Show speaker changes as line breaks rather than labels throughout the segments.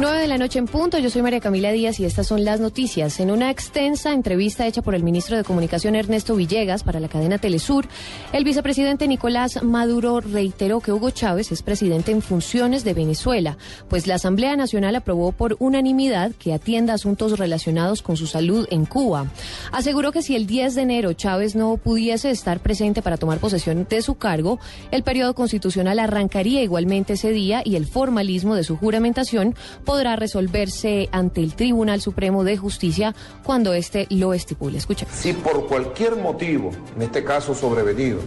9 de la noche en punto, yo soy María Camila Díaz y estas son las noticias. En una extensa entrevista hecha por el ministro de Comunicación Ernesto Villegas para la cadena Telesur, el vicepresidente Nicolás Maduro reiteró que Hugo Chávez es presidente en funciones de Venezuela, pues la Asamblea Nacional aprobó por unanimidad que atienda asuntos relacionados con su salud en Cuba. Aseguró que si el 10 de enero Chávez no pudiese estar presente para tomar posesión de su cargo, el periodo constitucional arrancaría igualmente ese día y el formalismo de su juramentación podrá resolverse ante el Tribunal Supremo de Justicia cuando éste lo estipule. Escucha.
Si por cualquier motivo, en este caso sobrevenido,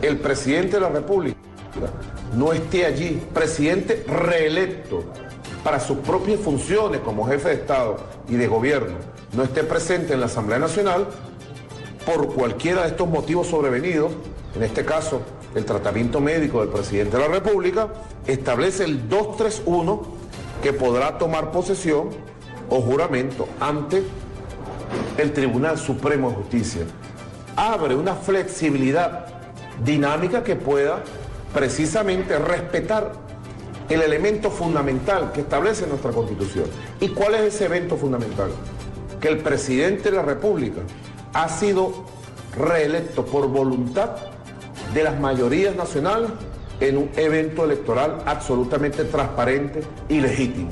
el presidente de la República no esté allí, presidente reelecto para sus propias funciones como jefe de Estado y de gobierno, no esté presente en la Asamblea Nacional, por cualquiera de estos motivos sobrevenidos, en este caso el tratamiento médico del presidente de la República, establece el 231 que podrá tomar posesión o juramento ante el Tribunal Supremo de Justicia. Abre una flexibilidad dinámica que pueda precisamente respetar el elemento fundamental que establece nuestra Constitución. ¿Y cuál es ese evento fundamental? Que el presidente de la República ha sido reelecto por voluntad de las mayorías nacionales en un evento electoral absolutamente transparente y legítimo.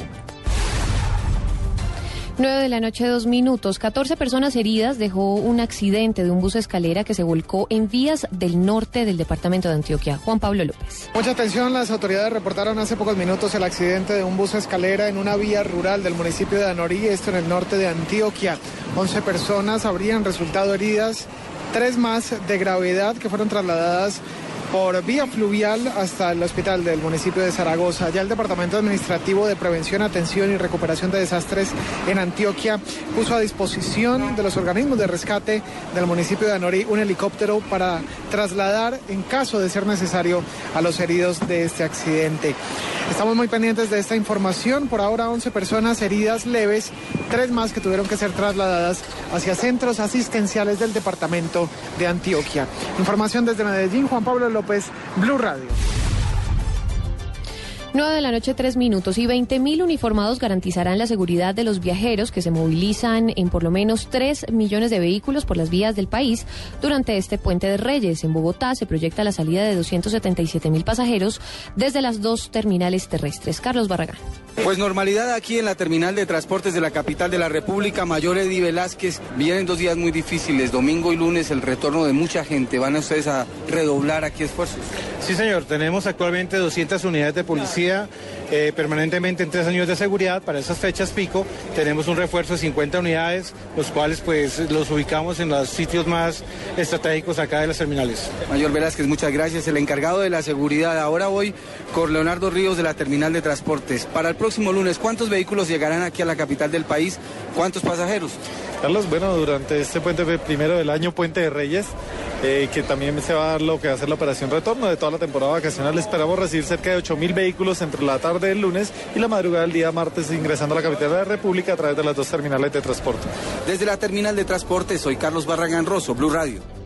9 de la noche, dos minutos. 14 personas heridas dejó un accidente de un bus escalera que se volcó en vías del norte del departamento de Antioquia. Juan Pablo López.
Mucha atención, las autoridades reportaron hace pocos minutos el accidente de un bus escalera en una vía rural del municipio de Anorí, esto en el norte de Antioquia. 11 personas habrían resultado heridas, tres más de gravedad que fueron trasladadas por vía fluvial hasta el hospital del municipio de Zaragoza. Ya el Departamento Administrativo de Prevención, Atención y Recuperación de Desastres en Antioquia puso a disposición de los organismos de rescate del municipio de Anorí un helicóptero para trasladar, en caso de ser necesario, a los heridos de este accidente. Estamos muy pendientes de esta información. Por ahora 11 personas heridas leves, tres más que tuvieron que ser trasladadas hacia centros asistenciales del departamento de Antioquia. Información desde Medellín, Juan Pablo López, Blue Radio.
9 de la noche, 3 minutos y 20 mil uniformados garantizarán la seguridad de los viajeros que se movilizan en por lo menos 3 millones de vehículos por las vías del país durante este puente de Reyes. En Bogotá se proyecta la salida de 277 mil pasajeros desde las dos terminales terrestres. Carlos Barragán.
Pues normalidad aquí en la terminal de transportes de la capital de la República, Mayor Edi Velázquez. Vienen dos días muy difíciles, domingo y lunes, el retorno de mucha gente. ¿Van ustedes a redoblar aquí esfuerzos?
Sí, señor. Tenemos actualmente 200 unidades de policía eh, permanentemente en tres años de seguridad. Para esas fechas pico tenemos un refuerzo de 50 unidades, los cuales pues los ubicamos en los sitios más estratégicos acá de las terminales.
Mayor Velázquez, muchas gracias. El encargado de la seguridad. Ahora voy con Leonardo Ríos de la terminal de transportes. Para el próximo lunes, ¿cuántos vehículos llegarán aquí a la capital del país? ¿Cuántos pasajeros?
Carlos, bueno, durante este puente primero del año, Puente de Reyes, eh, que también se va a dar lo que va a ser la operación retorno de toda la temporada vacacional. Esperamos recibir cerca de 8 mil vehículos entre la tarde del lunes y la madrugada del día martes ingresando a la capital de la República a través de las dos terminales de transporte.
Desde la terminal de transporte soy Carlos Barragán Rosso, Blue Radio.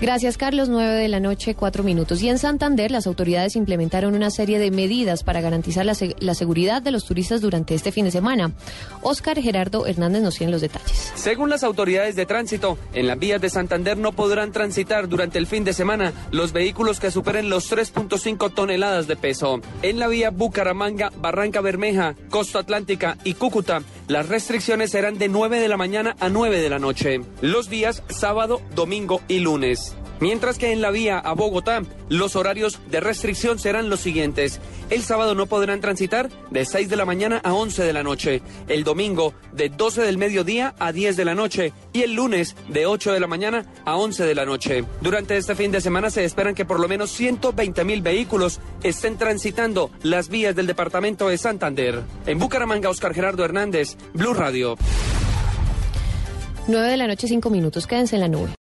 Gracias, Carlos. 9 de la noche, 4 minutos. Y en Santander, las autoridades implementaron una serie de medidas para garantizar la, la, seguridad de los turistas durante este fin de semana. Oscar Gerardo Hernández nos tiene los detalles.
Según las autoridades de tránsito, en las vías de Santander no podrán transitar durante el fin de semana los vehículos que superen los 3.5 toneladas de peso. En la vía Bucaramanga, Barranca Bermeja, Costa Atlántica y Cúcuta, las restricciones serán de 9 de la mañana a 9 de la noche. Los días sábado, domingo y lunes. Mientras que en la vía a Bogotá, los horarios de restricción serán los siguientes. El sábado no podrán transitar de 6 de la mañana a 11 de la noche. El domingo de 12 del mediodía a 10 de la noche. Y el lunes de 8 de la mañana a 11 de la noche. Durante este fin de semana se esperan que por lo menos 120 mil vehículos estén transitando las vías del departamento de Santander. En Bucaramanga, Oscar Gerardo Hernández, Blue Radio.
9 de la noche, 5 minutos. Quédense en la nube.